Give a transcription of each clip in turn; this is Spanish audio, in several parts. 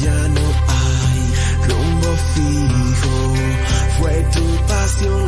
ya no hay rumbo fijo. Fue tu pasión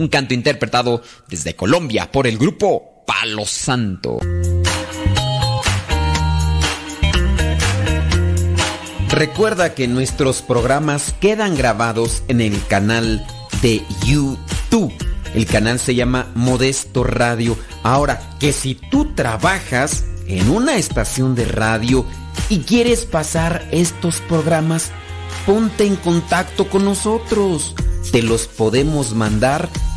Un canto interpretado desde Colombia por el grupo Palo Santo. Recuerda que nuestros programas quedan grabados en el canal de YouTube. El canal se llama Modesto Radio. Ahora, que si tú trabajas en una estación de radio y quieres pasar estos programas, ponte en contacto con nosotros. Te los podemos mandar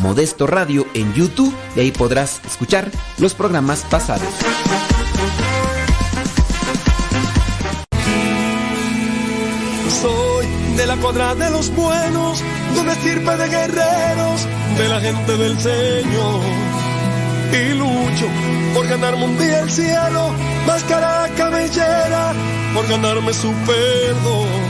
Modesto Radio en YouTube y ahí podrás escuchar los programas pasados. Soy de la cuadra de los buenos, de una estirpe de guerreros, de la gente del Señor. Y lucho por ganarme un día el cielo, máscara cabellera, por ganarme su perdón.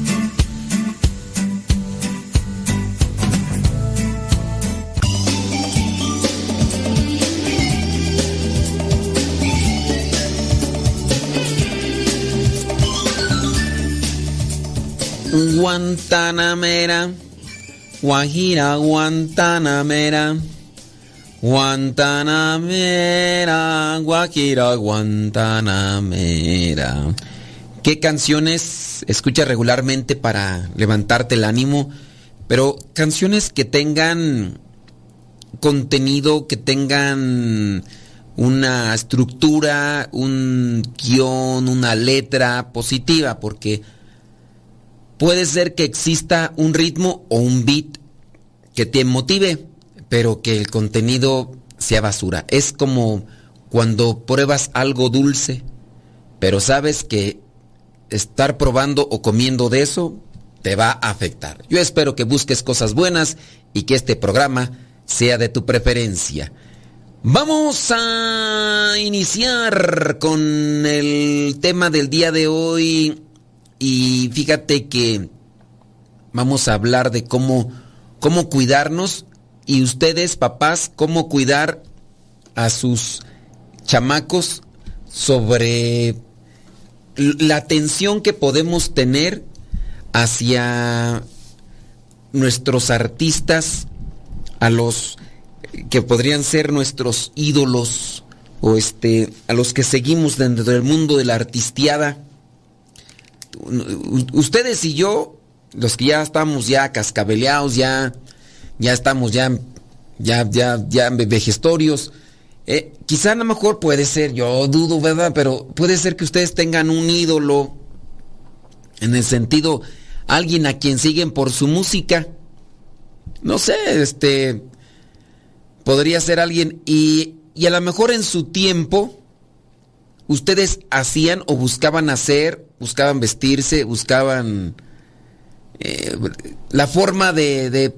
Guantanamera, Guajira, Guantanamera, Guantanamera, Guajira, Guantanamera. ¿Qué canciones escuchas regularmente para levantarte el ánimo? Pero canciones que tengan contenido, que tengan una estructura, un guion, una letra positiva, porque puede ser que exista un ritmo o un beat que te motive, pero que el contenido sea basura. Es como cuando pruebas algo dulce, pero sabes que estar probando o comiendo de eso te va a afectar. Yo espero que busques cosas buenas y que este programa sea de tu preferencia. Vamos a iniciar con el tema del día de hoy y fíjate que vamos a hablar de cómo, cómo cuidarnos y ustedes, papás, cómo cuidar a sus chamacos sobre la atención que podemos tener hacia nuestros artistas, a los que podrían ser nuestros ídolos o este a los que seguimos dentro del mundo de la artistiada ustedes y yo, los que ya estamos ya cascabeleados, ya, ya estamos ya, ya, ya, ya vejestorios, eh, quizá a lo mejor puede ser, yo dudo, ¿verdad? Pero puede ser que ustedes tengan un ídolo, en el sentido, alguien a quien siguen por su música. No sé, este, podría ser alguien y, y a lo mejor en su tiempo, ustedes hacían o buscaban hacer, buscaban vestirse, buscaban eh, la forma de,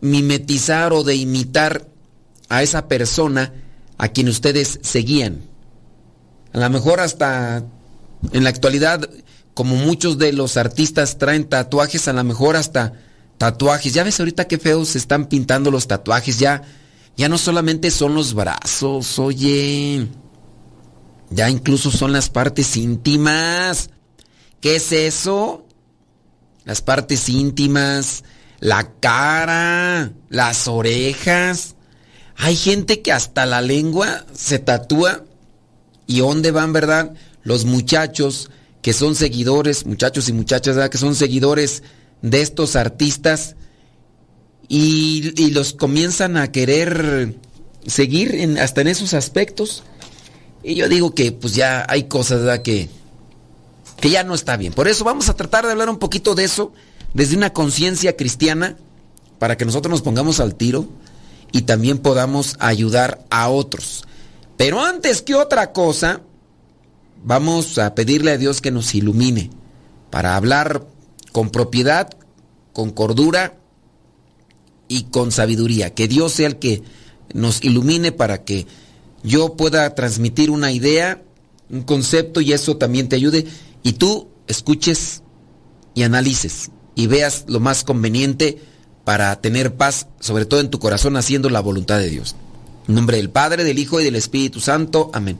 mimetizar o de imitar a esa persona a quien ustedes seguían. A lo mejor hasta en la actualidad, como muchos de los artistas traen tatuajes, a lo mejor hasta tatuajes. Ya ves ahorita qué feos se están pintando los tatuajes, ya, ya no solamente son los brazos, oye. Ya incluso son las partes íntimas. ¿Qué es eso? Las partes íntimas, la cara, las orejas. Hay gente que hasta la lengua se tatúa. ¿Y dónde van, verdad? Los muchachos que son seguidores, muchachos y muchachas, ¿verdad? Que son seguidores de estos artistas y, los comienzan a querer seguir hasta en esos aspectos. Y yo digo que pues ya hay cosas que, que ya no está bien. Por eso vamos a tratar de hablar un poquito de eso desde una conciencia cristiana para que nosotros nos pongamos al tiro y también podamos ayudar a otros. Pero antes que otra cosa, vamos a pedirle a Dios que nos ilumine para hablar con propiedad, con cordura y con sabiduría. Que Dios sea el que nos ilumine para que yo pueda transmitir una idea, un concepto y eso también te ayude y tú escuches y analices y veas lo más conveniente para tener paz, sobre todo en tu corazón, haciendo la voluntad de Dios. En nombre del Padre, del Hijo y del Espíritu Santo. Amén.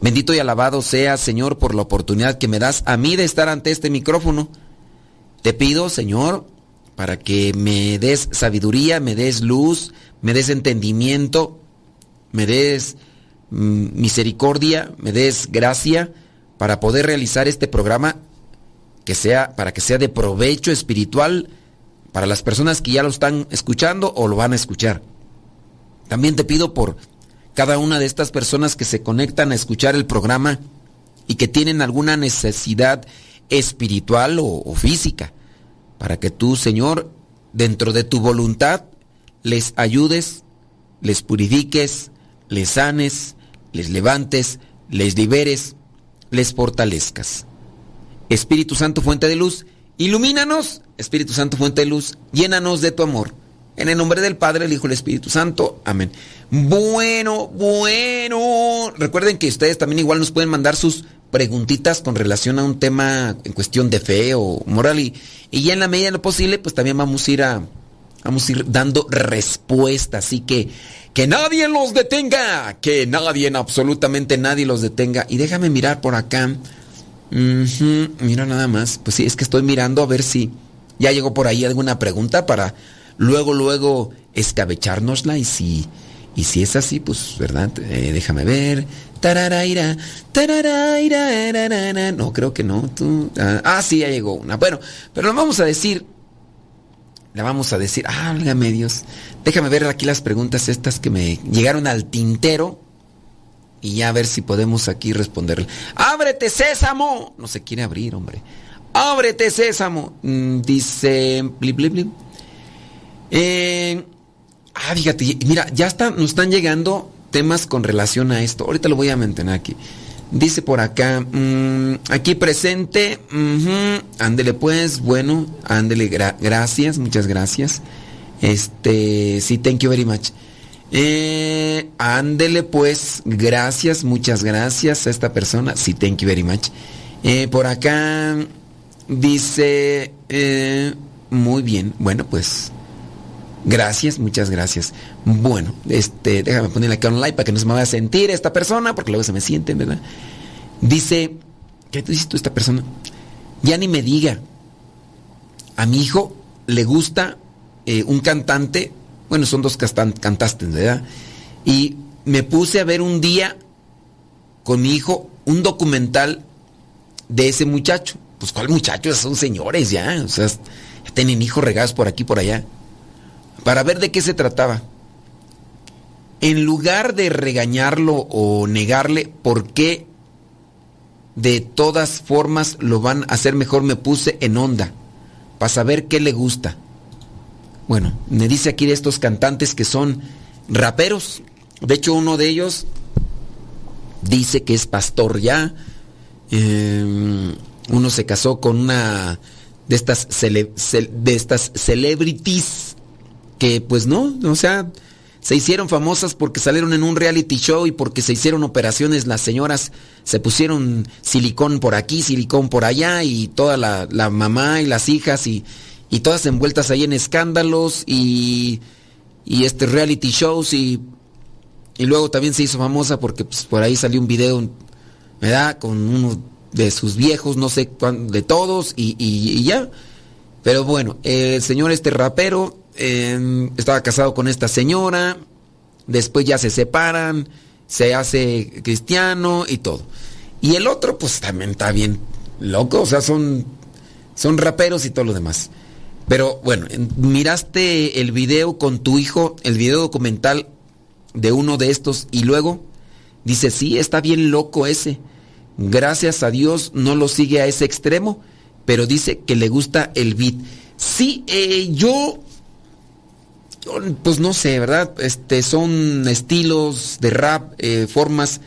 Bendito y alabado sea, Señor, por la oportunidad que me das a mí de estar ante este micrófono. Te pido, Señor, para que me des sabiduría, me des luz, me des entendimiento, me des mm, misericordia, me des gracia para poder realizar este programa que sea para que sea de provecho espiritual para las personas que ya lo están escuchando o lo van a escuchar. También te pido por cada una de estas personas que se conectan a escuchar el programa y que tienen alguna necesidad espiritual o, o física, para que tú, Señor, dentro de tu voluntad, les ayudes, les purifiques, les sanes, les levantes, les liberes, les fortalezcas. Espíritu Santo, fuente de luz, ilumínanos, Espíritu Santo, fuente de luz, llénanos de tu amor. En el nombre del Padre, el Hijo y el Espíritu Santo. Amén. Bueno, bueno. Recuerden que ustedes también igual nos pueden mandar sus preguntitas con relación a un tema en cuestión de fe o moral y, ya en la medida de lo posible pues también vamos a ir a vamos a ir dando respuesta así que que nadie los detenga que nadie absolutamente nadie los detenga y déjame mirar por acá mira nada más pues sí es que estoy mirando a ver si ya llegó por ahí alguna pregunta para luego luego escabechárnosla y si y si es así pues verdad Eh, déjame ver Tararaira, tararaira. No, creo que no. Tú, ah, ah, sí, ya llegó una. Bueno, pero lo vamos a decir. La vamos a decir. Válgame Dios. Déjame ver aquí las preguntas estas que me llegaron al tintero. Y ya a ver si podemos aquí responderle. ¡Ábrete, sésamo! No se quiere abrir, hombre. ¡Ábrete, sésamo! Mm, dice. Blip, blip. Eh, ah, fíjate, mira, ya están, nos están llegando temas con relación a esto. Ahorita lo voy a mantener aquí. Dice por acá, mm, aquí presente, ándele pues, bueno, ándele, gra- gracias, muchas gracias. Este, sí, thank you very much. Eh, ándele pues, gracias, muchas gracias a esta persona, sí, thank you very much. Eh, por acá dice, eh, muy bien, bueno, pues Gracias, muchas gracias. Bueno, este, déjame ponerle acá un like para que no se me vaya a sentir esta persona, porque luego se me sienten, ¿verdad? Dice, ¿qué te dices tú esta persona? Ya ni me diga. A mi hijo le gusta eh, un cantante, bueno, son dos cantantes, ¿verdad? Y me puse a ver un día con mi hijo un documental de ese muchacho. Pues, ¿cuál muchacho? Son señores ya, o sea, tienen hijos regados por aquí por allá para ver de qué se trataba. En lugar de regañarlo o negarle por qué de todas formas lo van a hacer mejor, me puse en onda para saber qué le gusta. Bueno, me dice aquí de estos cantantes que son raperos. De hecho, uno de ellos dice que es pastor ya. Eh, uno se casó con una de estas, de estas celebrities que pues no, o sea, se hicieron famosas porque salieron en un reality show y porque se hicieron operaciones, las señoras se pusieron silicón por aquí, silicón por allá y toda la, la mamá y las hijas y, y todas envueltas ahí en escándalos y, y este reality shows y, y luego también se hizo famosa porque pues, por ahí salió un video, ¿verdad? Con uno de sus viejos, no sé de todos y- y ya. Pero bueno, el señor este rapero eh, estaba casado con esta señora, después ya se separan, se hace cristiano y todo. Y el otro pues también está bien loco, o sea, son, son raperos y todo lo demás. Pero bueno, en- miraste el video con tu hijo, el video documental de uno de estos y luego dice, sí, está bien loco ese. Gracias a Dios no lo sigue a ese extremo, pero dice que le gusta el beat. Sí, eh, yo, pues no sé, ¿verdad? Este, son estilos de rap, eh, formas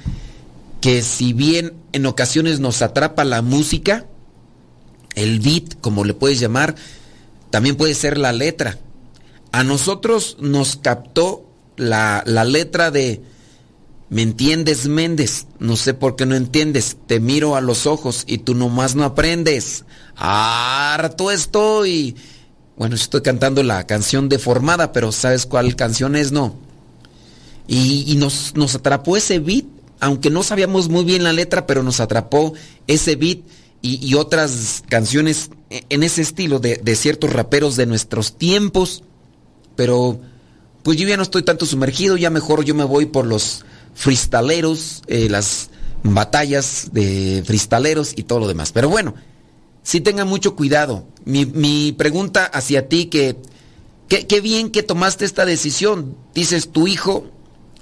que si bien en ocasiones nos atrapa la música, el beat, como le puedes llamar, también puede ser la letra. A nosotros nos captó la, la letra de ¿Me entiendes, Méndez? No sé por qué no entiendes. Te miro a los ojos y tú nomás no aprendes. Harto estoy. Bueno, estoy cantando la canción deformada, pero ¿sabes cuál canción es? No. Y, y nos, nos atrapó ese beat, aunque no sabíamos muy bien la letra, pero nos atrapó ese beat y, otras canciones en ese estilo de, de, ciertos raperos de nuestros tiempos. Pero pues yo ya no estoy tanto sumergido, ya mejor yo me voy por los freestaleros, eh, las batallas de freestaleros y todo lo demás. Pero bueno, sí tengan mucho cuidado. Mi, mi pregunta hacia ti que, qué bien que tomaste esta decisión. Dices, tu hijo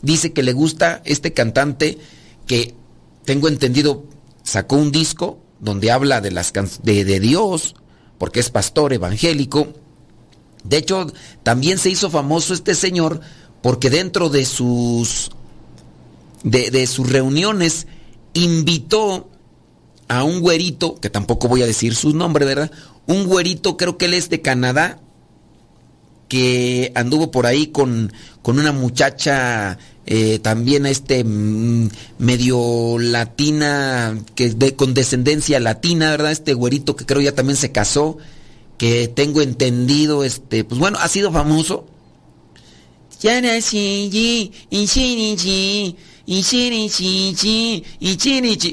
dice que le gusta este cantante que, tengo entendido, sacó un disco donde habla de, las de, de Dios, porque es pastor evangélico. De hecho, también se hizo famoso este señor porque dentro de sus, de, de sus reuniones invitó a un güerito, que tampoco voy a decir su nombre, ¿verdad? Un güerito, creo que él es de Canadá, que anduvo por ahí con, con una muchacha eh, también este mm, medio latina, que de, con descendencia latina, ¿verdad? Este güerito que creo ya también se casó, que tengo entendido, este, pues bueno, ha sido famoso.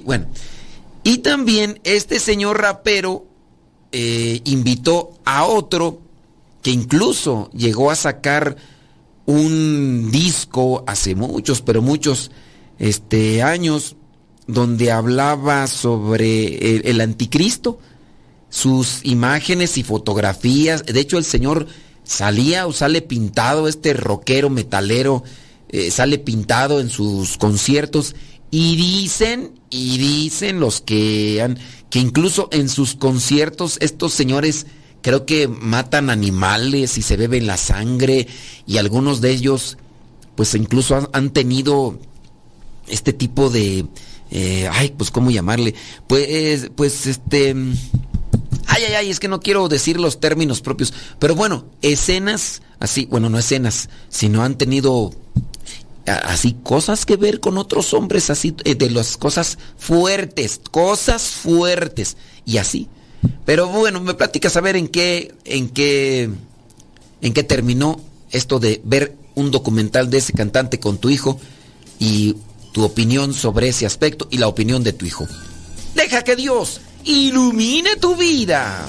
Bueno, y también este señor rapero eh, invitó a otro que incluso llegó a sacar un disco hace muchos, pero muchos este, años, donde hablaba sobre el, anticristo, sus imágenes y fotografías. De hecho, el Señor salía o sale pintado, este rockero metalero, eh, sale pintado en sus conciertos. Y dicen, y dicen los que han, que incluso en sus conciertos estos señores creo que matan animales y se beben la sangre y algunos de ellos pues incluso han, tenido este tipo de eh, ay pues cómo llamarle pues pues este ay ay ay es que no quiero decir los términos propios pero bueno escenas así bueno no escenas sino han tenido así cosas que ver con otros hombres así eh, de las cosas fuertes cosas fuertes y así pero bueno, me platicas a ver en qué, en qué, en qué terminó esto de ver un documental de ese cantante con tu hijo y tu opinión sobre ese aspecto y la opinión de tu hijo. Deja que Dios ilumine tu vida.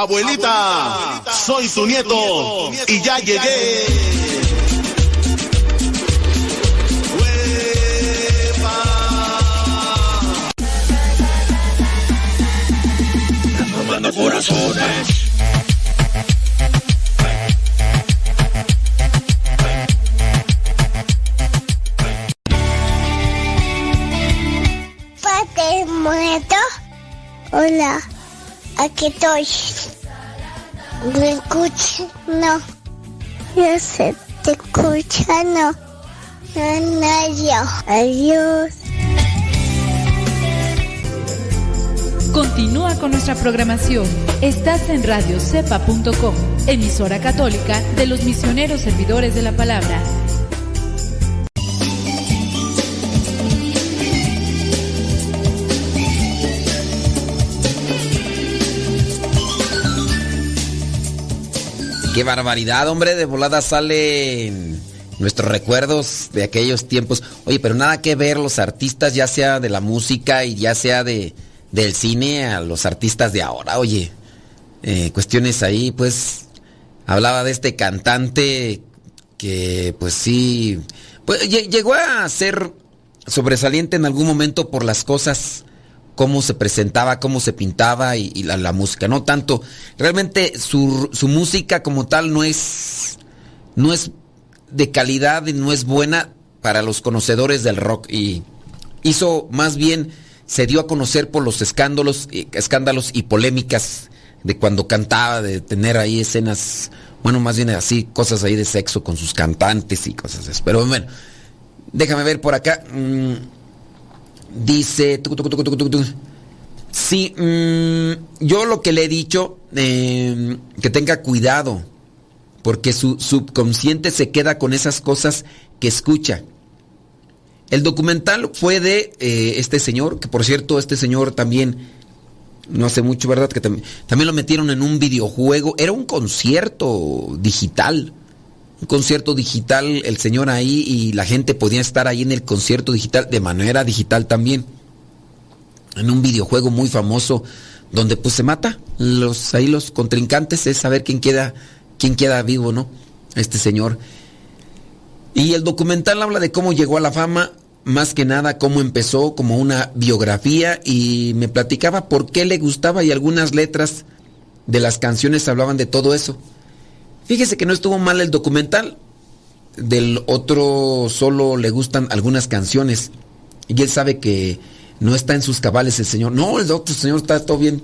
Abuelita, soy tu nieto y ya llegué. Tomando corazones. Padre muerto. Hola. Aquí estoy. ¿Me? No. Yo sé, te escucha, no. No. Adiós. Continúa con nuestra programación. Estás en radiocepa.com, emisora católica de los misioneros servidores de la palabra Qué barbaridad, hombre, de volada salen nuestros recuerdos de aquellos tiempos. Oye, pero nada que ver los artistas, ya sea de la música y ya sea de, del cine, a los artistas de ahora. Oye, eh, cuestiones ahí, pues, hablaba de este cantante que, pues sí, pues, llegó a ser sobresaliente en algún momento por las cosas cómo se presentaba, cómo se pintaba y, la, música. No tanto, realmente su, música como tal no es, no es de calidad y no es buena para los conocedores del rock y hizo más bien se dio a conocer por los escándalos, eh, escándalos y polémicas de cuando cantaba, de tener ahí escenas, bueno, más bien así, cosas ahí de sexo con sus cantantes y cosas así. Pero bueno, déjame ver por acá. Mm, dice, sí, mm, yo lo que le he dicho, eh, que tenga cuidado, porque su subconsciente se queda con esas cosas que escucha. El documental fue de eh, este señor, que por cierto, este señor también, no hace mucho, ¿verdad? Que también lo metieron en un videojuego. Era un concierto digital. Un concierto digital, el señor ahí y la gente podía estar ahí en el concierto digital, de manera digital también. En un videojuego muy famoso, donde pues se mata. Los, ahí los contrincantes es saber quién queda, quién queda vivo, ¿no? Este señor. Y el documental habla de cómo llegó a la fama, más que nada cómo empezó como una biografía y me platicaba por qué le gustaba y algunas letras de las canciones hablaban de todo eso. Fíjese que no estuvo mal el documental, del otro solo le gustan algunas canciones y él sabe que no está en sus cabales el señor. No, el doctor, señor está todo bien.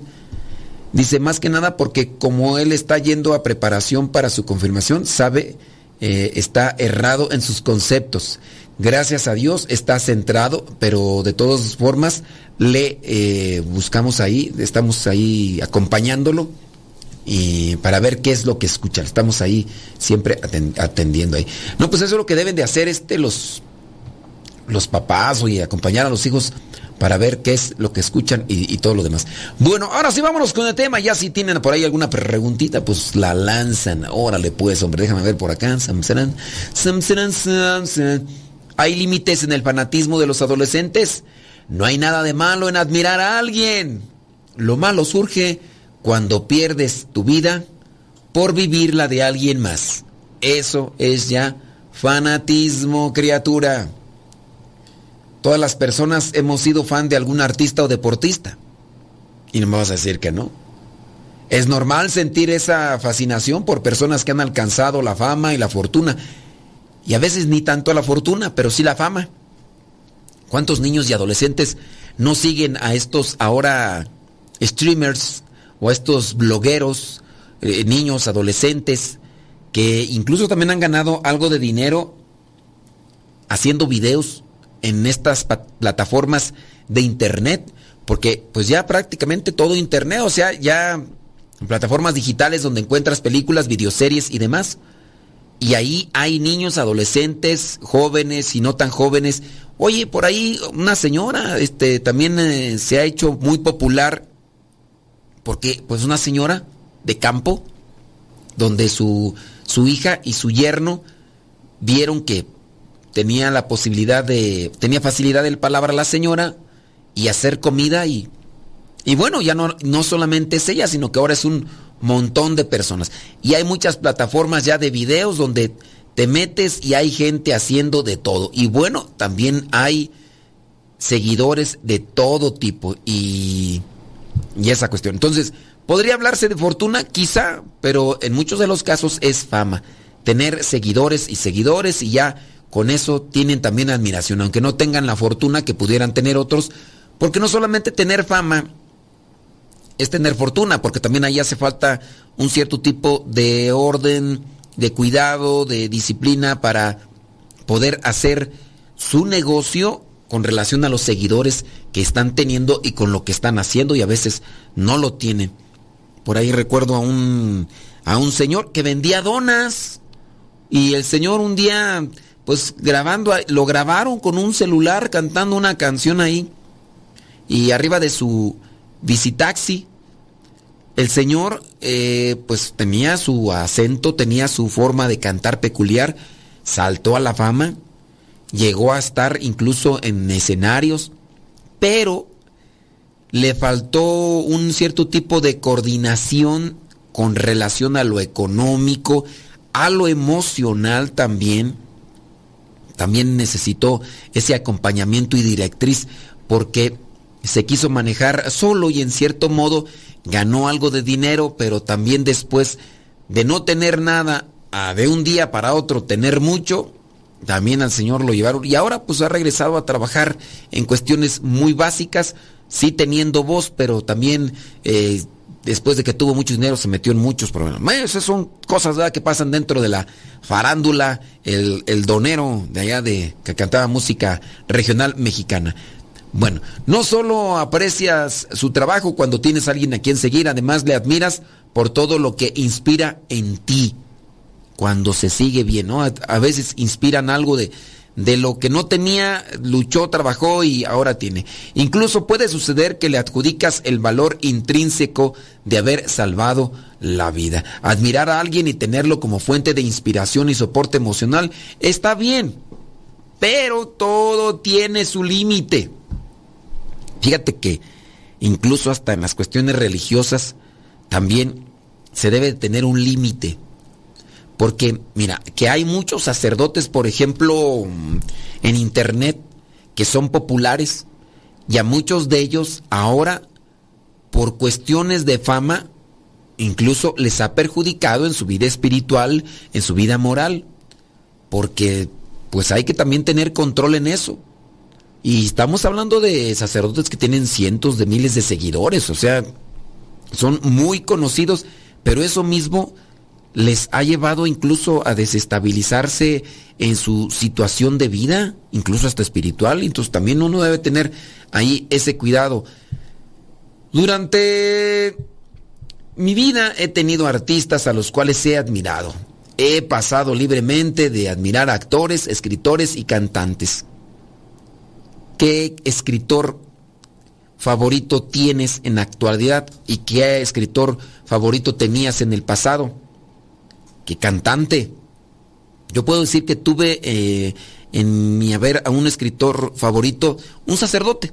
Dice más que nada porque como él está yendo a preparación para su confirmación, sabe eh, está errado en sus conceptos. Gracias a Dios está centrado, pero de todas formas le eh, buscamos ahí, estamos ahí acompañándolo y para ver qué es lo que escucha. Estamos ahí siempre atendiendo ahí. No, pues eso es lo que deben de hacer este los los papás y acompañar a los hijos para ver qué es lo que escuchan y, todo lo demás. Bueno, ahora sí vámonos con el tema. Ya si tienen por ahí alguna preguntita, pues la lanzan. Órale pues, hombre, déjame ver por acá. ¿Hay límites en el fanatismo de los adolescentes? No hay nada de malo en admirar a alguien. Lo malo surge cuando pierdes tu vida por vivir la de alguien más. Eso es ya fanatismo, criatura. Todas las personas hemos sido fan de algún artista o deportista. Y no me vas a decir que no. Es normal sentir esa fascinación por personas que han alcanzado la fama y la fortuna. Y a veces ni tanto la fortuna, pero sí la fama. ¿Cuántos niños y adolescentes no siguen a estos ahora streamers o estos blogueros, eh, niños, adolescentes, que incluso también han ganado algo de dinero haciendo videos en estas plataformas de internet, porque pues ya prácticamente todo internet, o sea, ya plataformas digitales donde encuentras películas, videoseries y demás. Y ahí hay niños, adolescentes, jóvenes y no tan jóvenes. Oye, por ahí una señora, este, también eh, se ha hecho muy popular porque, pues, una señora de campo, donde su, su hija y su yerno vieron que tenía la posibilidad de, tenía facilidad de palabra la señora y hacer comida y, y bueno, ya no, no solamente es ella, sino que ahora es un montón de personas. Y hay muchas plataformas ya de videos donde te metes y hay gente haciendo de todo. Y bueno, también hay seguidores de todo tipo y, y esa cuestión. Entonces, podría hablarse de fortuna, quizá, pero en muchos de los casos es fama. Tener seguidores y seguidores y ya con eso tienen también admiración, aunque no tengan la fortuna que pudieran tener otros, porque no solamente tener fama es tener fortuna, porque también ahí hace falta un cierto tipo de orden, de cuidado, de disciplina para poder hacer su negocio con relación a los seguidores que están teniendo y con lo que están haciendo y a veces no lo tienen. Por ahí recuerdo a un, a un señor que vendía donas y el señor un día pues grabando, lo grabaron con un celular cantando una canción ahí. Y arriba de su visitaxi, el señor eh, pues tenía su acento, tenía su forma de cantar peculiar, saltó a la fama, llegó a estar incluso en escenarios, pero le faltó un cierto tipo de coordinación con relación a lo económico, a lo emocional también. También necesitó ese acompañamiento y directriz porque se quiso manejar solo y en cierto modo ganó algo de dinero, pero también después de no tener nada, a de un día para otro tener mucho, también al Señor lo llevaron y ahora pues ha regresado a trabajar en cuestiones muy básicas, sí teniendo voz, pero también eh, después de que tuvo mucho dinero se metió en muchos problemas. Esas son cosas que pasan dentro de la farándula, el, el donero de allá de que cantaba música regional mexicana. Bueno, no solo aprecias su trabajo cuando tienes a alguien a quien seguir, además le admiras por todo lo que inspira en ti cuando se sigue bien, ¿no? A, veces inspiran algo de, de lo que no tenía, luchó, trabajó y ahora tiene. Incluso puede suceder que le adjudicas el valor intrínseco de haber salvado la vida. Admirar a alguien y tenerlo como fuente de inspiración y soporte emocional está bien, pero todo tiene su límite. Fíjate que incluso hasta en las cuestiones religiosas también se debe tener un límite porque, mira, que hay muchos sacerdotes, por ejemplo, en internet, que son populares, y a muchos de ellos ahora, por cuestiones de fama, incluso les ha perjudicado en su vida espiritual, en su vida moral, porque pues hay que también tener control en eso. Y estamos hablando de sacerdotes que tienen cientos de miles de seguidores, o sea, son muy conocidos, pero eso mismo les ha llevado incluso a desestabilizarse en su situación de vida, incluso hasta espiritual. Entonces también uno debe tener ahí ese cuidado. Durante mi vida he tenido artistas a los cuales he admirado. He pasado libremente de admirar a actores, escritores y cantantes. ¿Qué escritor favorito tienes en la actualidad y qué escritor favorito tenías en el pasado? Que cantante. Yo puedo decir que tuve eh, en mi haber a un escritor favorito, un sacerdote.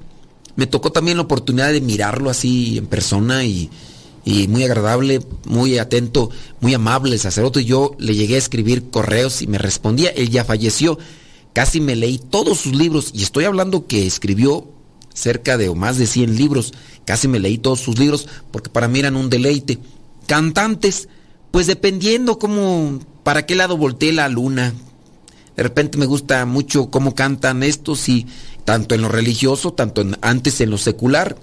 Me tocó también la oportunidad de mirarlo así en persona y, y muy agradable, muy atento, muy amable el sacerdote. Yo le llegué a escribir correos y me respondía. Él ya falleció. Casi me leí todos sus libros y estoy hablando que escribió cerca de o más de 100 libros. Casi me leí todos sus libros porque para mí eran un deleite. Cantantes, pues dependiendo cómo, para qué lado voltee la luna. De repente me gusta mucho cómo cantan estos y tanto en lo religioso, tanto antes en lo secular,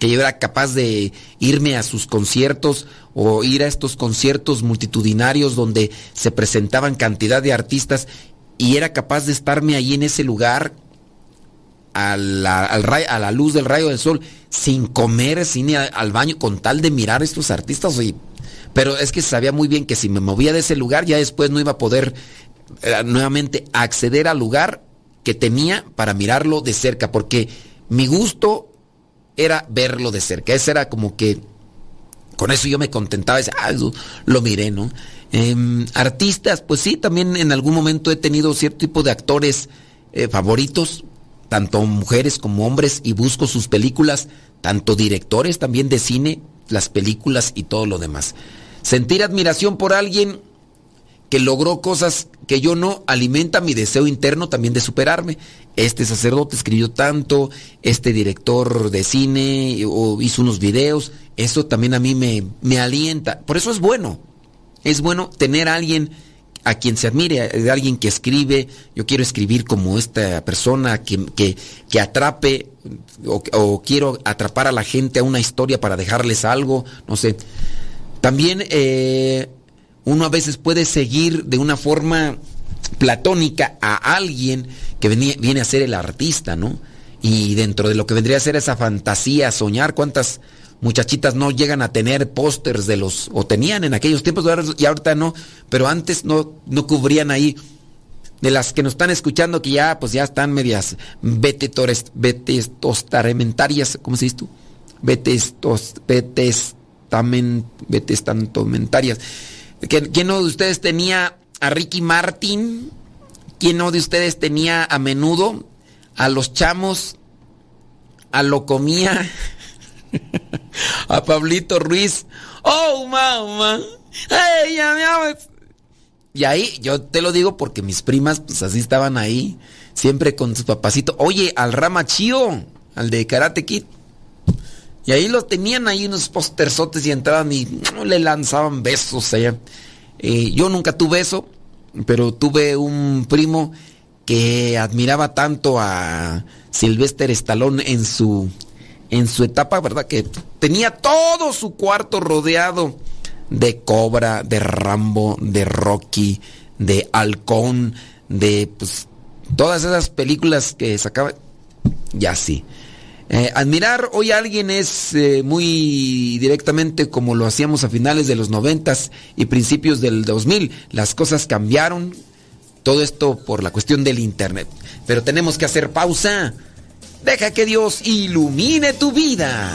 que yo era capaz de irme a sus conciertos o ir a estos conciertos multitudinarios donde se presentaban cantidad de artistas y era capaz de estarme ahí en ese lugar a la, luz del rayo del sol sin comer, sin ir al baño, con tal de mirar a estos artistas. Pero es que sabía muy bien que si me movía de ese lugar, ya después no iba a poder eh, nuevamente acceder al lugar que tenía para mirarlo de cerca, porque mi gusto era verlo de cerca. Ese era como que con eso yo me contentaba, y ah, lo miré, ¿no? Em, artistas, pues sí, también en algún momento he tenido cierto tipo de actores eh, favoritos, tanto mujeres como hombres, y busco sus películas, tanto directores también de cine, las películas y todo lo demás. Sentir admiración por alguien que logró cosas que yo no alimenta mi deseo interno también de superarme. Este sacerdote escribió tanto, este director de cine o hizo unos videos, eso también a mí me, me alienta. Por eso es bueno, es bueno tener a alguien a quien se admire, de alguien que escribe, yo quiero escribir como esta persona que, que, que atrape o, quiero atrapar a la gente a una historia para dejarles algo, no sé. También eh, uno a veces puede seguir de una forma platónica a alguien que viene a ser el artista, ¿no? Y dentro de lo que vendría a ser esa fantasía, soñar, cuántas muchachitas no llegan a tener pósters de los, o tenían en aquellos tiempos, y ahorita no, pero antes no, no cubrían ahí. De las que nos están escuchando, que ya, pues ya están medias vetestostaramentarias, ¿cómo se dice tú? Vetestos, vetest vetestantomentarias. ¿Quién no de ustedes tenía a Ricky Martin? ¿Quién no de ustedes tenía a menudo? A los chamos, a lo comía, a Pablito Ruiz. ¡Oh, mamá! ¡Hey, ya me Y ahí, yo te lo digo porque mis primas, pues así estaban ahí, siempre con su papacito. Oye, al Rama Chío, al de Karate Kid. Y ahí los tenían ahí unos posterzotes y entraban y le lanzaban besos allá. Eh, yo nunca tuve eso, pero tuve un primo que admiraba tanto a Sylvester Stallone en su en su etapa, ¿verdad? Que tenía todo su cuarto rodeado de Cobra, de Rambo, de Rocky, de Halcón, de pues, todas esas películas que sacaba. Ya sí. Eh, admirar hoy a alguien es eh, muy directamente como lo hacíamos a finales de los noventas y principios del 2000. Las cosas cambiaron. Todo esto por la cuestión del internet. Pero tenemos que hacer pausa. Deja que Dios ilumine tu vida.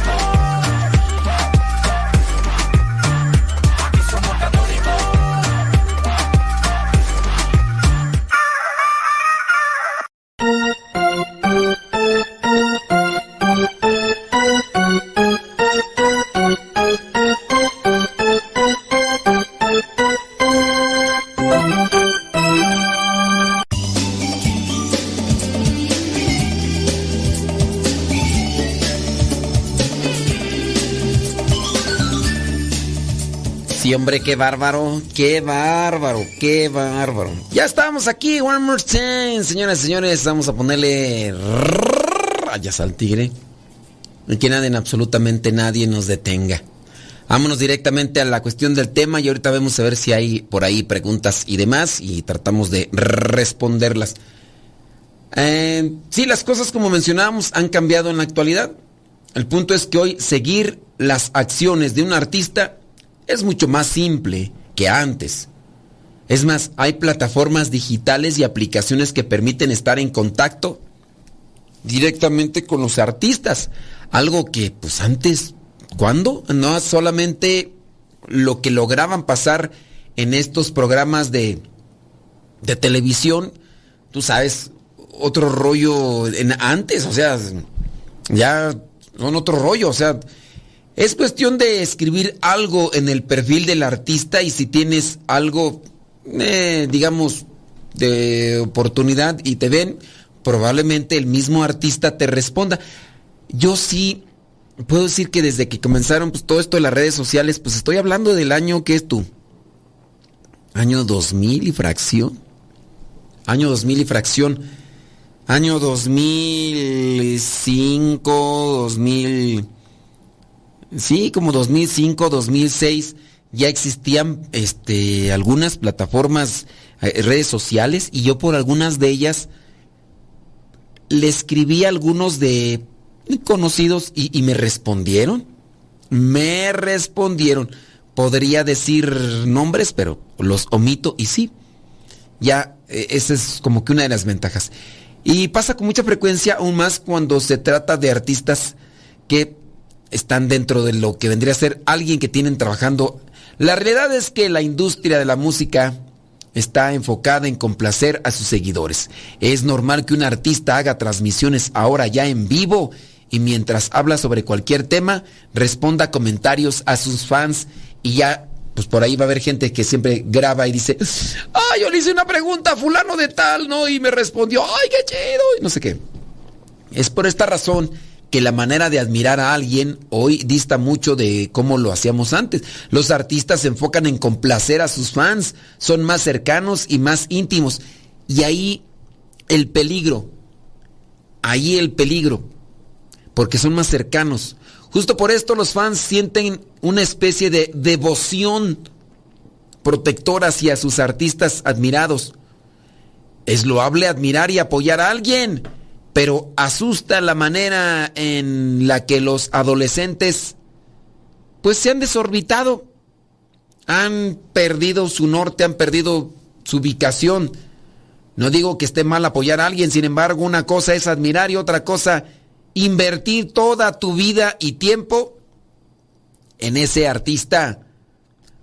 hombre, qué bárbaro, qué bárbaro, qué bárbaro. Ya estamos aquí, one more time, señoras y señores. Vamos a ponerle rayas al tigre. Y que nadie, absolutamente nadie nos detenga. Vámonos directamente a la cuestión del tema y ahorita vamos a ver si hay por ahí preguntas y demás y tratamos de responderlas. Eh, sí, las cosas como mencionábamos han cambiado en la actualidad. El punto es que hoy seguir las acciones de un artista es mucho más simple que antes. Es más, hay plataformas digitales y aplicaciones que permiten estar en contacto directamente con los artistas. Algo que, pues antes, ¿cuándo? No solamente lo que lograban pasar en estos programas de, de televisión, tú sabes, otro rollo en, antes, o sea, ya son otro rollo, o sea, es cuestión de escribir algo en el perfil del artista y si tienes algo, eh, digamos, de oportunidad y te ven, probablemente el mismo artista te responda. Yo sí puedo decir que desde que comenzaron pues, todo esto de las redes sociales, pues estoy hablando del año que es tú. Año 2000 y fracción. Año 2000 y fracción. Año 2005, 2000 sí, como 2005, 2006, ya existían este, algunas plataformas, eh, redes sociales, y yo por algunas de ellas le escribí a algunos de conocidos y, y me respondieron. Me respondieron. Podría decir nombres, pero los omito y sí. Ya, e, esa es como que una de las ventajas. Y pasa con mucha frecuencia, aún más cuando se trata de artistas que están dentro de lo que vendría a ser alguien que tienen trabajando. La realidad es que la industria de la música está enfocada en complacer a sus seguidores. Es normal que un artista haga transmisiones ahora ya en vivo y mientras habla sobre cualquier tema, responda comentarios a sus fans y ya, pues por ahí va a haber gente que siempre graba y dice, ay, yo le hice una pregunta a fulano de tal, ¿no? Y me respondió, ay, qué chido, y no sé qué. Es por esta razón que la manera de admirar a alguien hoy dista mucho de cómo lo hacíamos antes. Los artistas se enfocan en complacer a sus fans, son más cercanos y más íntimos. Y ahí el peligro, ahí el peligro, porque son más cercanos. Justo por esto los fans sienten una especie de devoción protectora hacia sus artistas admirados. Es loable admirar y apoyar a alguien, pero asusta la manera en la que los adolescentes pues se han desorbitado, han perdido su norte, han perdido su ubicación. No digo que esté mal apoyar a alguien, sin embargo, una cosa es admirar y otra cosa invertir toda tu vida y tiempo en ese artista.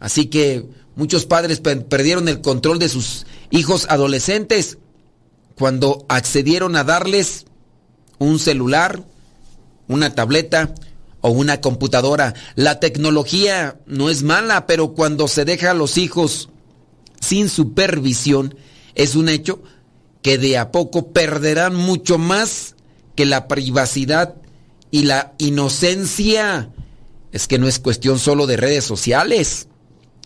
Así que muchos padres perdieron el control de sus hijos adolescentes cuando accedieron a darles un celular, una tableta o una computadora. La tecnología no es mala, pero cuando se deja a los hijos sin supervisión, es un hecho que de a poco perderán mucho más que la privacidad y la inocencia. Es que no es cuestión solo de redes sociales,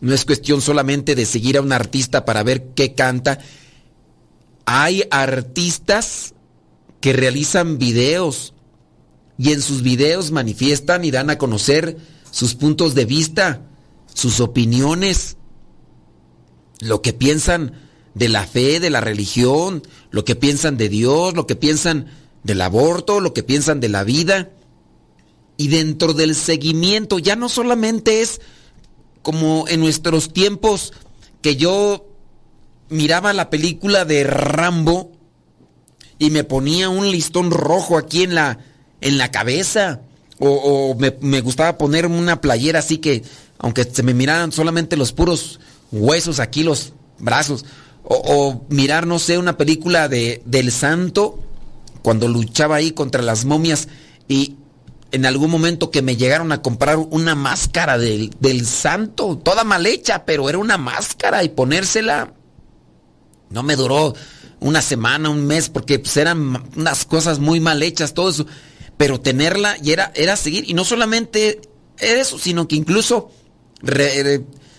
no es cuestión solamente de seguir a un artista para ver qué canta. Hay artistas que realizan videos y en sus videos manifiestan y dan a conocer sus puntos de vista, sus opiniones, lo que piensan de la fe, de la religión, lo que piensan de Dios, lo que piensan del aborto, lo que piensan de la vida. Y dentro del seguimiento ya no solamente es como en nuestros tiempos que yo miraba la película de Rambo y me ponía un listón rojo aquí en la, en la cabeza. O, me, gustaba poner una playera así que, aunque se me miraran solamente los puros huesos aquí, los brazos. O, mirar, no sé, una película de, del santo, cuando luchaba ahí contra las momias y en algún momento que me llegaron a comprar una máscara del, del santo, toda mal hecha, pero era una máscara y ponérsela no me duró una semana, un mes, porque pues, eran unas cosas muy mal hechas, todo eso. Pero tenerla y era, era seguir, y no solamente eso, sino que incluso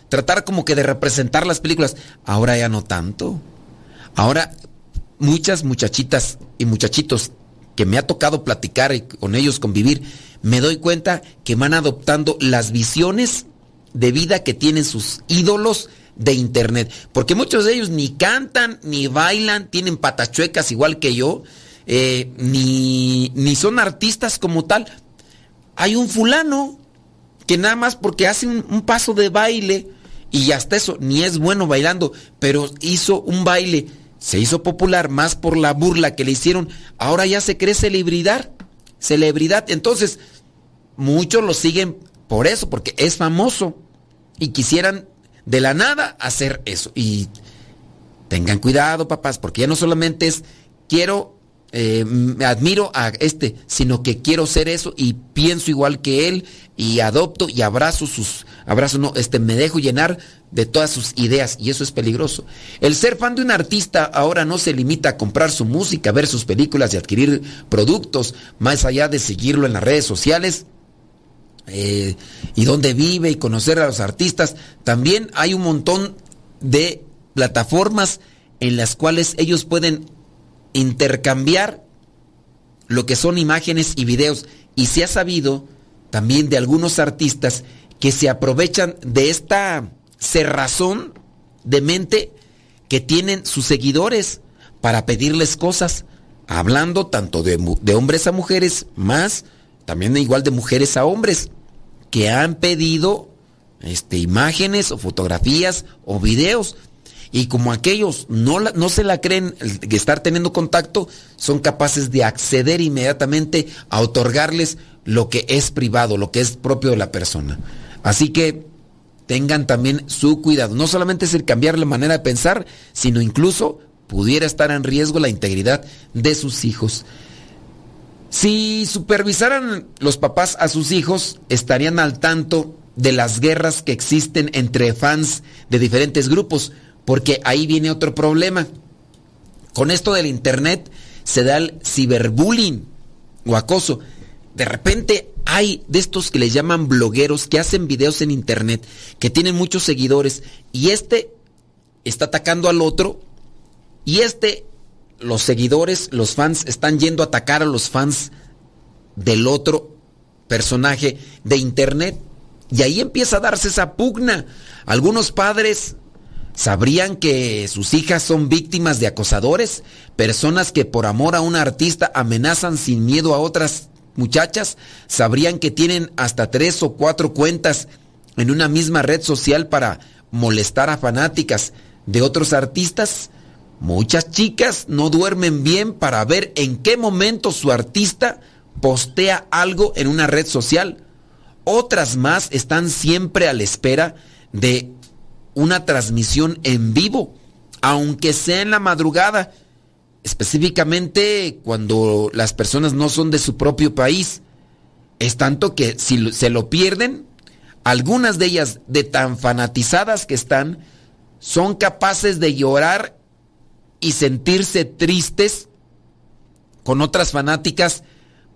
tratar como que de representar las películas. Ahora ya no tanto. Ahora muchas muchachitas y muchachitos que me ha tocado platicar y con ellos convivir, me doy cuenta que van adoptando las visiones de vida que tienen sus ídolos de internet. Porque muchos de ellos ni cantan, ni bailan, tienen patachuecas igual que yo, eh, ni, ni son artistas como tal. Hay un fulano que nada más porque hace un paso de baile, y hasta eso, ni es bueno bailando, pero hizo un baile, se hizo popular más por la burla que le hicieron, ahora ya se cree celebridad, celebridad. Entonces, muchos lo siguen por eso, porque es famoso y quisieran de la nada hacer eso. Y tengan cuidado, papás, porque ya no solamente es quiero eh, me admiro a este, sino que quiero ser eso y pienso igual que él y adopto y abrazo sus, abrazo no, este, me dejo llenar de todas sus ideas y eso es peligroso. El ser fan de un artista ahora no se limita a comprar su música, ver sus películas y adquirir productos, más allá de seguirlo en las redes sociales. Eh, y dónde vive y conocer a los artistas. También hay un montón de plataformas en las cuales ellos pueden intercambiar lo que son imágenes y videos. Y se ha sabido también de algunos artistas que se aprovechan de esta cerrazón de mente que tienen sus seguidores para pedirles cosas, hablando tanto de, de hombres a mujeres, más también igual de mujeres a hombres, que han pedido este, imágenes o fotografías o videos y como aquellos no, no se la creen que estar teniendo contacto, son capaces de acceder inmediatamente a otorgarles lo que es privado, lo que es propio de la persona. Así que tengan también su cuidado. No solamente es el cambiar la manera de pensar, sino incluso pudiera estar en riesgo la integridad de sus hijos. Si supervisaran los papás a sus hijos, estarían al tanto de las guerras que existen entre fans de diferentes grupos, porque ahí viene otro problema. Con esto del internet se da el ciberbullying o acoso. De repente hay de estos que les llaman blogueros que hacen videos en internet, que tienen muchos seguidores, y este está atacando al otro, y este, los seguidores, los fans, están yendo a atacar a los fans del otro personaje de internet. Y ahí empieza a darse esa pugna. Algunos padres sabrían que sus hijas son víctimas de acosadores, personas que por amor a un artista amenazan sin miedo a otras muchachas, sabrían que tienen hasta tres o cuatro cuentas en una misma red social para molestar a fanáticas de otros artistas. Muchas chicas no duermen bien para ver en qué momento su artista postea algo en una red social. Otras más están siempre a la espera de una transmisión en vivo, aunque sea en la madrugada, específicamente cuando las personas no son de su propio país. Es tanto que si se lo pierden, algunas de ellas, de tan fanatizadas que están, son capaces de llorar y sentirse tristes con otras fanáticas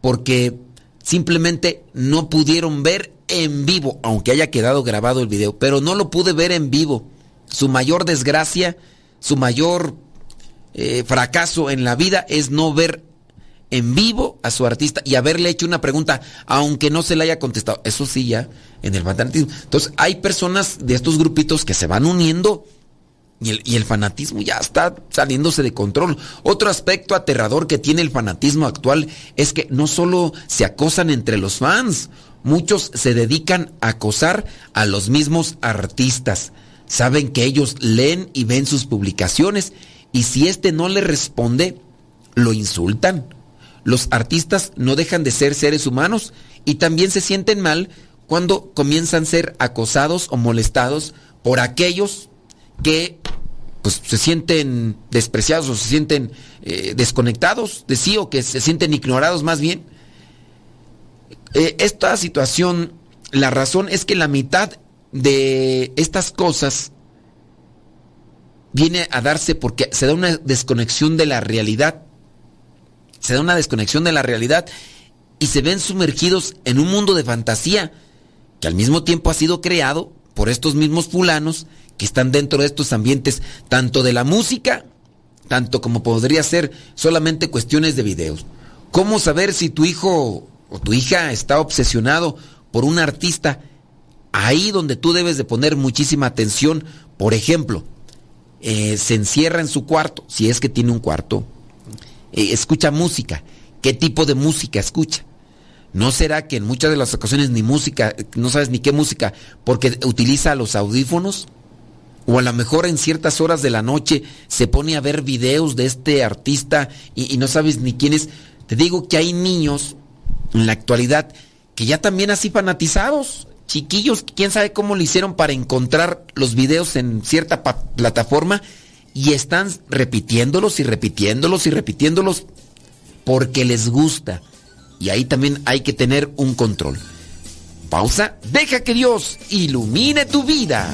porque simplemente no pudieron ver en vivo, aunque haya quedado grabado el video, pero no lo pude ver en vivo. Su mayor desgracia, su mayor eh, fracaso en la vida es no ver en vivo a su artista y haberle hecho una pregunta, aunque no se le haya contestado. Eso sí, ya en el fanatismo. Entonces, hay personas de estos grupitos que se van uniendo y el, fanatismo ya está saliéndose de control. Otro aspecto aterrador que tiene el fanatismo actual es que no solo se acosan entre los fans, muchos se dedican a acosar a los mismos artistas. Saben que ellos leen y ven sus publicaciones y si éste no le responde, lo insultan los artistas no dejan de ser seres humanos y también se sienten mal cuando comienzan a ser acosados o molestados por aquellos que pues, se sienten despreciados o se sienten eh, desconectados de sí o que se sienten ignorados más bien. Eh, esta situación, la razón es que la mitad de estas cosas viene a darse porque se da una desconexión de la realidad se da una desconexión de la realidad y se ven sumergidos en un mundo de fantasía que al mismo tiempo ha sido creado por estos mismos fulanos que están dentro de estos ambientes, tanto de la música, tanto como podría ser solamente cuestiones de videos. ¿Cómo saber si tu hijo o tu hija está obsesionado por un artista? Ahí donde tú debes de poner muchísima atención, por ejemplo, eh, se encierra en su cuarto, si es que tiene un cuarto, eh, escucha música. ¿Qué tipo de música escucha? ¿No será que en muchas de las ocasiones ni música, no sabes ni qué música, porque utiliza los audífonos? O a lo mejor en ciertas horas de la noche se pone a ver videos de este artista y, no sabes ni quién es. Te digo que hay niños en la actualidad que ya también así fanatizados, chiquillos, quién sabe cómo lo hicieron para encontrar los videos en cierta plataforma y están repitiéndolos y repitiéndolos y repitiéndolos porque les gusta. Y ahí también hay que tener un control. Pausa, deja que Dios ilumine tu vida.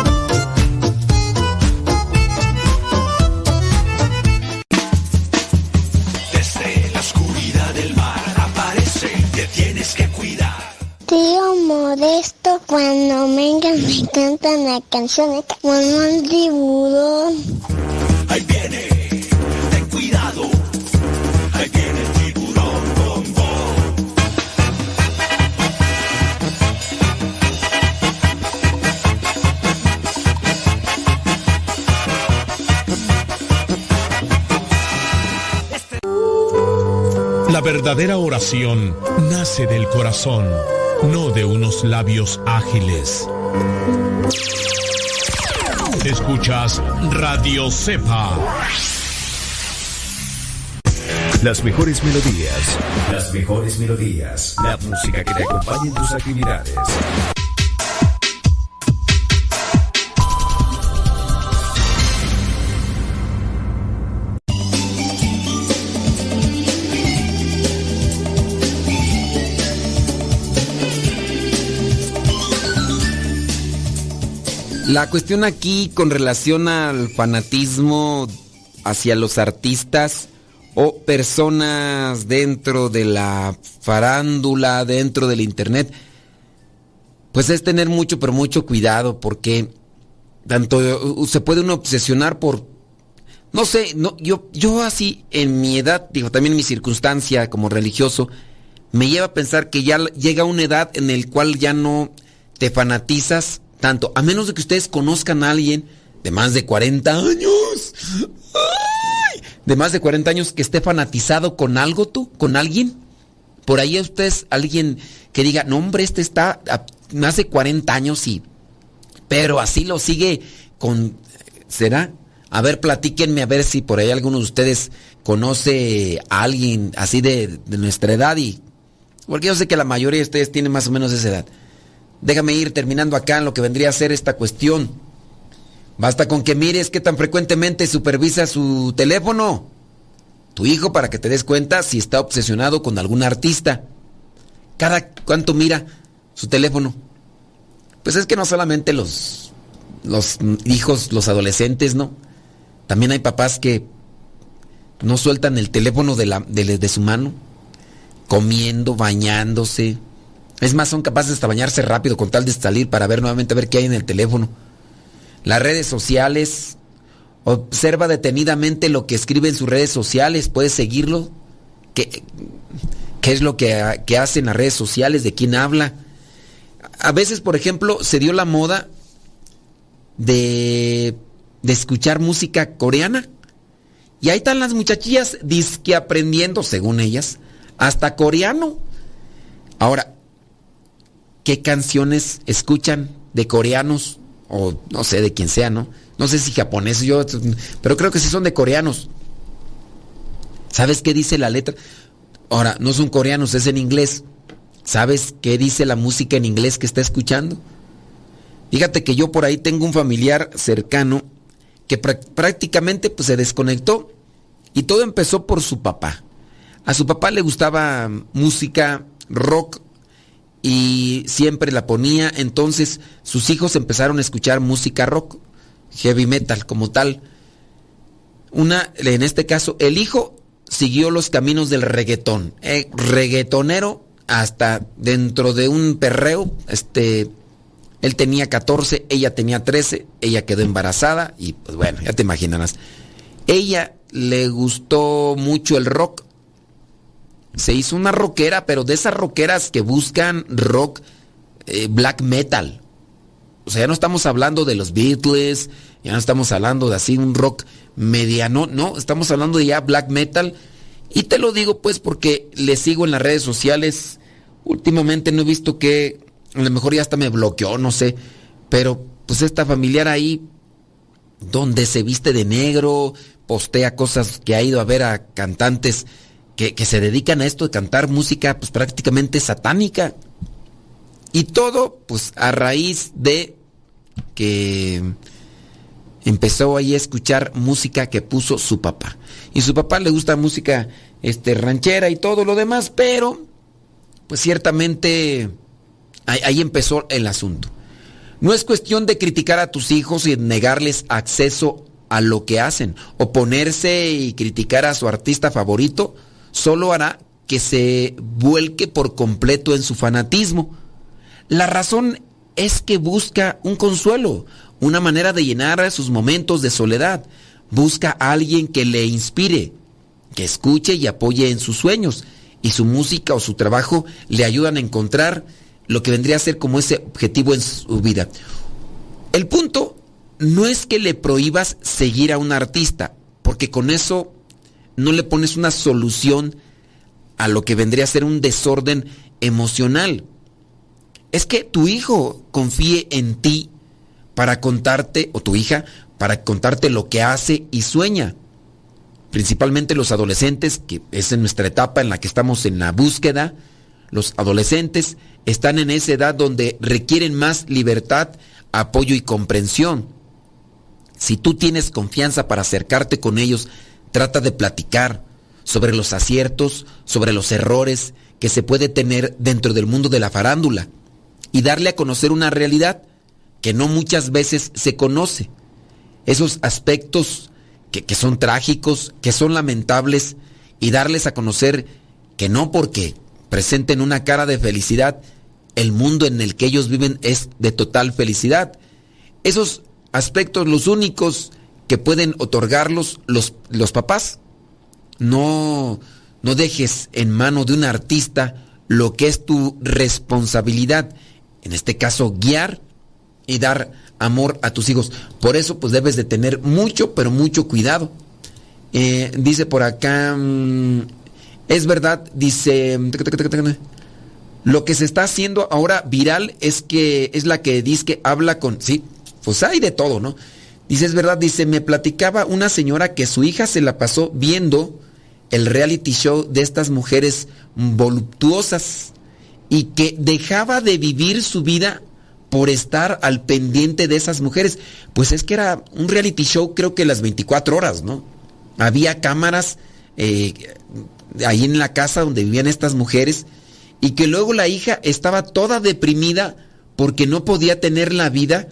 Tío Modesto, cuando vengan me cantan la canción de como el tiburón. Ahí viene, ten cuidado. Ahí viene el tiburón, bom, bom. La verdadera oración nace del corazón, no de unos labios ágiles. Escuchas Radio Cepa. Las mejores melodías. Las mejores melodías. La música que te acompañe en tus actividades. La cuestión aquí con relación al fanatismo hacia los artistas o personas dentro de la farándula, dentro del internet, pues es tener mucho, pero mucho cuidado porque tanto uh, se puede uno obsesionar por no sé, no yo yo así en mi edad, digo también en mi circunstancia como religioso, me lleva a pensar que ya llega una edad en el cual ya no te fanatizas tanto, a menos de que ustedes conozcan a alguien de más de 40 años. De más de 40 años que esté fanatizado con algo tú, con alguien. Por ahí ustedes, alguien que diga, no hombre, este está más de 40 años y... Pero así lo sigue con... ¿Será? A ver, platíquenme a ver si por ahí alguno de ustedes conoce a alguien así de, de nuestra edad y... Porque yo sé que la mayoría de ustedes tienen más o menos esa edad. Déjame ir terminando acá en lo que vendría a ser esta cuestión. Basta con que mires qué tan frecuentemente supervisa su teléfono. Tu hijo para que te des cuenta si está obsesionado con algún artista. Cada cuánto mira su teléfono. Pues es que no solamente los, los hijos, los adolescentes, ¿no? También hay papás que no sueltan el teléfono de, la, de, de su mano, comiendo, bañándose. Es más, son capaces hasta bañarse rápido con tal de salir para ver nuevamente a ver qué hay en el teléfono. Las redes sociales. Observa detenidamente lo que escribe en sus redes sociales. Puedes seguirlo. ¿Qué, es lo que, que hace en las redes sociales? ¿De quién habla? A veces, por ejemplo, se dio la moda de, de escuchar música coreana. Y ahí están las muchachillas disque aprendiendo, según ellas, hasta coreano. Ahora, ¿qué canciones escuchan de coreanos? O no sé, de quien sea, ¿no? No sé si japoneses, yo, pero creo que sí son de coreanos. ¿Sabes qué dice la letra? Ahora, no son coreanos, es en inglés. ¿Sabes qué dice la música en inglés que está escuchando? Fíjate que yo por ahí tengo un familiar cercano que prácticamente pues, se desconectó y todo empezó por su papá. A su papá le gustaba música rock y siempre la ponía, entonces sus hijos empezaron a escuchar música rock, heavy metal como tal. Una, en este caso, el hijo siguió los caminos del reggaetón, eh, reggaetonero hasta dentro de un perreo, este, él tenía 14, ella tenía 13, ella quedó embarazada y pues bueno, ya te imaginarás. Ella le gustó mucho el rock. Se hizo una rockera, pero de esas rockeras que buscan rock eh, black metal. O sea, ya no estamos hablando de los Beatles, ya no estamos hablando de así un rock mediano, no, estamos hablando de ya black metal. Y te lo digo pues porque le sigo en las redes sociales. Últimamente no he visto que a lo mejor ya hasta me bloqueó, no sé. Pero pues esta familiar ahí, donde se viste de negro, postea cosas que ha ido a ver a cantantes que, se dedican a esto de cantar música pues prácticamente satánica. Y todo pues a raíz de que empezó ahí a escuchar música que puso su papá. Y su papá le gusta música este, ranchera y todo lo demás, pero pues ciertamente Ahí, ahí, empezó el asunto. No es cuestión de criticar a tus hijos y negarles acceso a lo que hacen. Oponerse y criticar a su artista favorito solo hará que se vuelque por completo en su fanatismo. La razón es que busca un consuelo, una manera de llenar sus momentos de soledad. Busca a alguien que le inspire, que escuche y apoye en sus sueños. Y su música o su trabajo le ayudan a encontrar lo que vendría a ser como ese objetivo en su vida. El punto no es que le prohíbas seguir a un artista, porque con eso no le pones una solución a lo que vendría a ser un desorden emocional. Es que tu hijo confíe en ti para contarte, o tu hija, para contarte lo que hace y sueña. Principalmente los adolescentes, que es en nuestra etapa en la que estamos en la búsqueda, los adolescentes están en esa edad donde requieren más libertad, apoyo y comprensión. Si tú tienes confianza para acercarte con ellos, trata de platicar sobre los aciertos, sobre los errores que se puede tener dentro del mundo de la farándula y darle a conocer una realidad que no muchas veces se conoce. Esos aspectos que, que son trágicos, que son lamentables, y darles a conocer que no porque presenten una cara de felicidad, el mundo en el que ellos viven es de total felicidad. Esos aspectos, los únicos que pueden otorgarlos los, los papás. No, no dejes en mano de un artista lo que es tu responsabilidad. En este caso, guiar y dar amor a tus hijos. Por eso, pues debes de tener mucho, pero mucho cuidado. Eh, dice por acá, mm, es verdad, dice, lo que se está haciendo ahora viral es que es la que dice que habla con, sí, pues hay de todo, ¿no? Dice, es verdad, dice, me platicaba una señora que su hija se la pasó viendo el reality show de estas mujeres voluptuosas y que dejaba de vivir su vida por estar al pendiente de esas mujeres. Pues es que era un reality show creo que las 24 horas, ¿no? Había cámaras eh, ahí en la casa donde vivían estas mujeres y que luego la hija estaba toda deprimida porque no podía tener la vida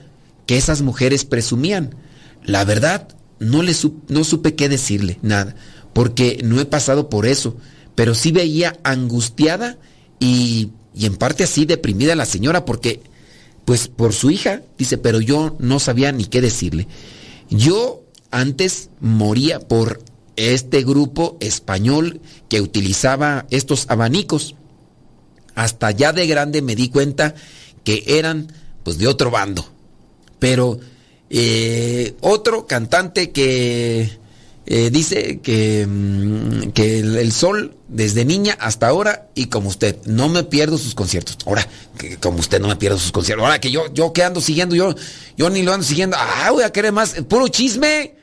que esas mujeres presumían. La verdad, no, le no supe qué decirle, nada, porque no he pasado por eso, pero sí veía angustiada y, y en parte así deprimida la señora porque, pues por su hija, dice, pero yo no sabía ni qué decirle. Yo antes moría por este grupo español que utilizaba estos abanicos. Hasta ya de grande me di cuenta que eran pues de otro bando. Pero eh, otro cantante que eh, dice que, mm, que el, sol desde niña hasta ahora y como usted, no me pierdo sus conciertos. Ahora, que como usted no me pierdo sus conciertos. Ahora que yo, yo que ando siguiendo, yo, yo ni lo ando siguiendo. Ah, voy a querer más. Puro chisme.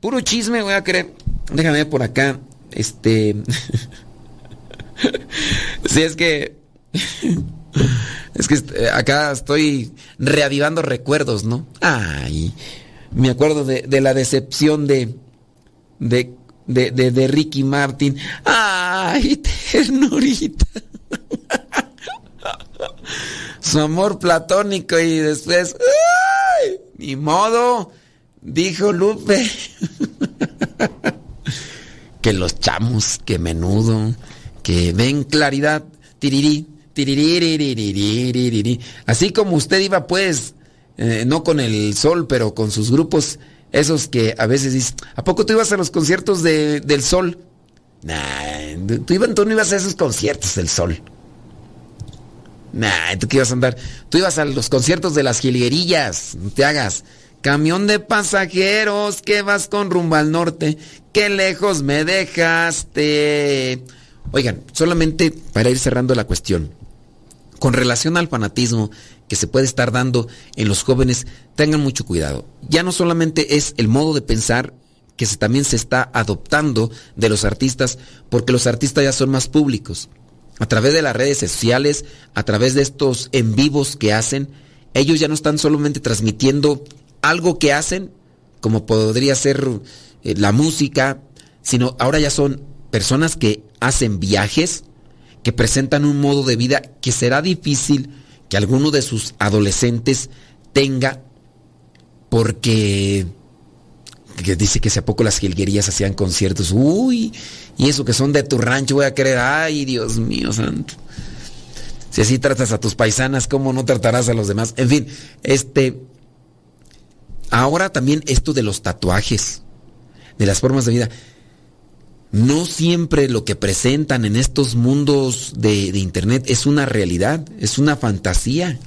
Puro chisme voy a querer. Déjame ver por acá. Este. si es que. Es que eh, acá estoy reavivando recuerdos, ¿no? Ay, me acuerdo de, la decepción de, de, de, de, Ricky Martin. Ay, ternurita. Su amor platónico y después, ¡ay! Ni modo, dijo Lupe. que los chamos, que menudo, que ven claridad, tirirí Así como usted iba pues, eh, no con el sol, pero con sus grupos, esos que a veces dices, ¿a poco tú ibas a los conciertos de, del sol? Nah, tú, tú no ibas a esos conciertos del sol. Nah, ¿tú qué ibas a andar? Tú ibas a los conciertos de las jilguerillas, no te hagas. Camión de pasajeros que vas con rumbo al norte, qué lejos me dejaste. Oigan, solamente para ir cerrando la cuestión. Con relación al fanatismo que se puede estar dando en los jóvenes, tengan mucho cuidado. Ya no solamente es el modo de pensar que se, también se está adoptando de los artistas, porque los artistas ya son más públicos. A través de las redes sociales, a través de estos en vivos que hacen, ellos ya no están solamente transmitiendo algo que hacen, como podría ser eh, la música, sino ahora ya son personas que hacen viajes, que presentan un modo de vida que será difícil que alguno de sus adolescentes tenga porque que dice que hace poco las jilguerías hacían conciertos, uy, y eso que son de tu rancho voy a querer, ay Dios mío santo. Si así tratas a tus paisanas, ¿cómo no tratarás a los demás? En fin, este, ahora también esto de los tatuajes, de las formas de vida no siempre lo que presentan en estos mundos de, Internet es una realidad, es una fantasía.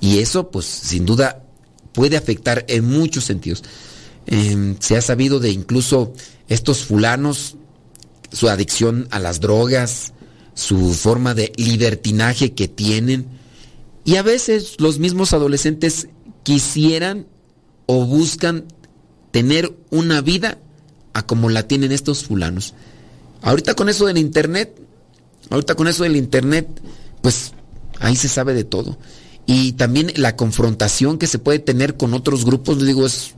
Y eso, pues, sin duda, puede afectar en muchos sentidos. Em, se ha sabido de incluso estos fulanos, su adicción a las drogas, su forma de libertinaje que tienen. Y a veces los mismos adolescentes quisieran o buscan tener una vida a como la tienen estos fulanos. Ahorita con eso del internet, ahorita con eso del internet, pues ahí se sabe de todo. Y también la confrontación que se puede tener con otros grupos, digo, es,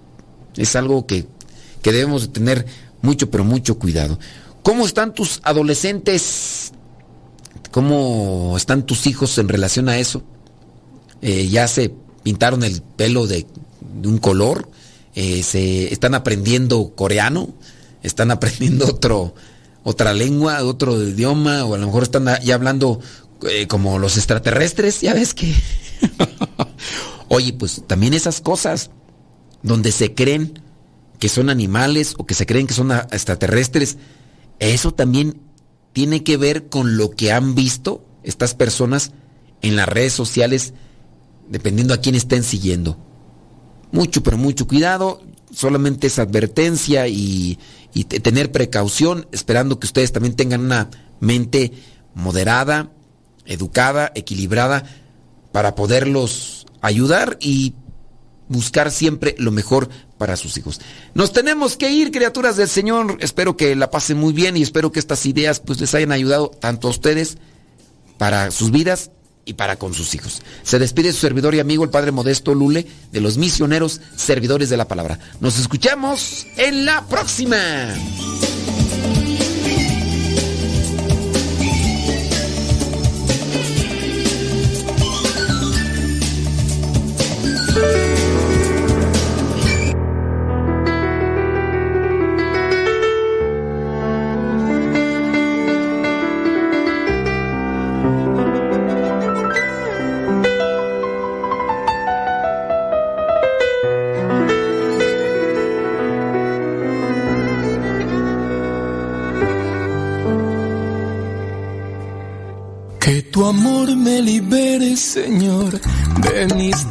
es algo que, que debemos de tener mucho, pero mucho cuidado. ¿Cómo están tus adolescentes? ¿Cómo están tus hijos en relación a eso? Eh, ya se pintaron el pelo de, de un color, eh, se están aprendiendo coreano, están aprendiendo otro, otra lengua, otro idioma, o a lo mejor están ya hablando eh, como los extraterrestres, ya ves que... Oye, pues también esas cosas donde se creen que son animales o que se creen que son extraterrestres, eso también tiene que ver con lo que han visto estas personas en las redes sociales, dependiendo a quién estén siguiendo. Mucho, pero mucho cuidado, solamente es advertencia y, y te- tener precaución, esperando que ustedes también tengan una mente moderada, educada, equilibrada, para poderlos ayudar y buscar siempre lo mejor para sus hijos. Nos tenemos que ir, criaturas del Señor. Espero que la pasen muy bien y espero que estas ideas pues les hayan ayudado tanto a ustedes para sus vidas y para con sus hijos. Se despide su servidor y amigo el Padre Modesto Lule de los misioneros servidores de la palabra. Nos escuchamos en la próxima.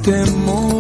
Mis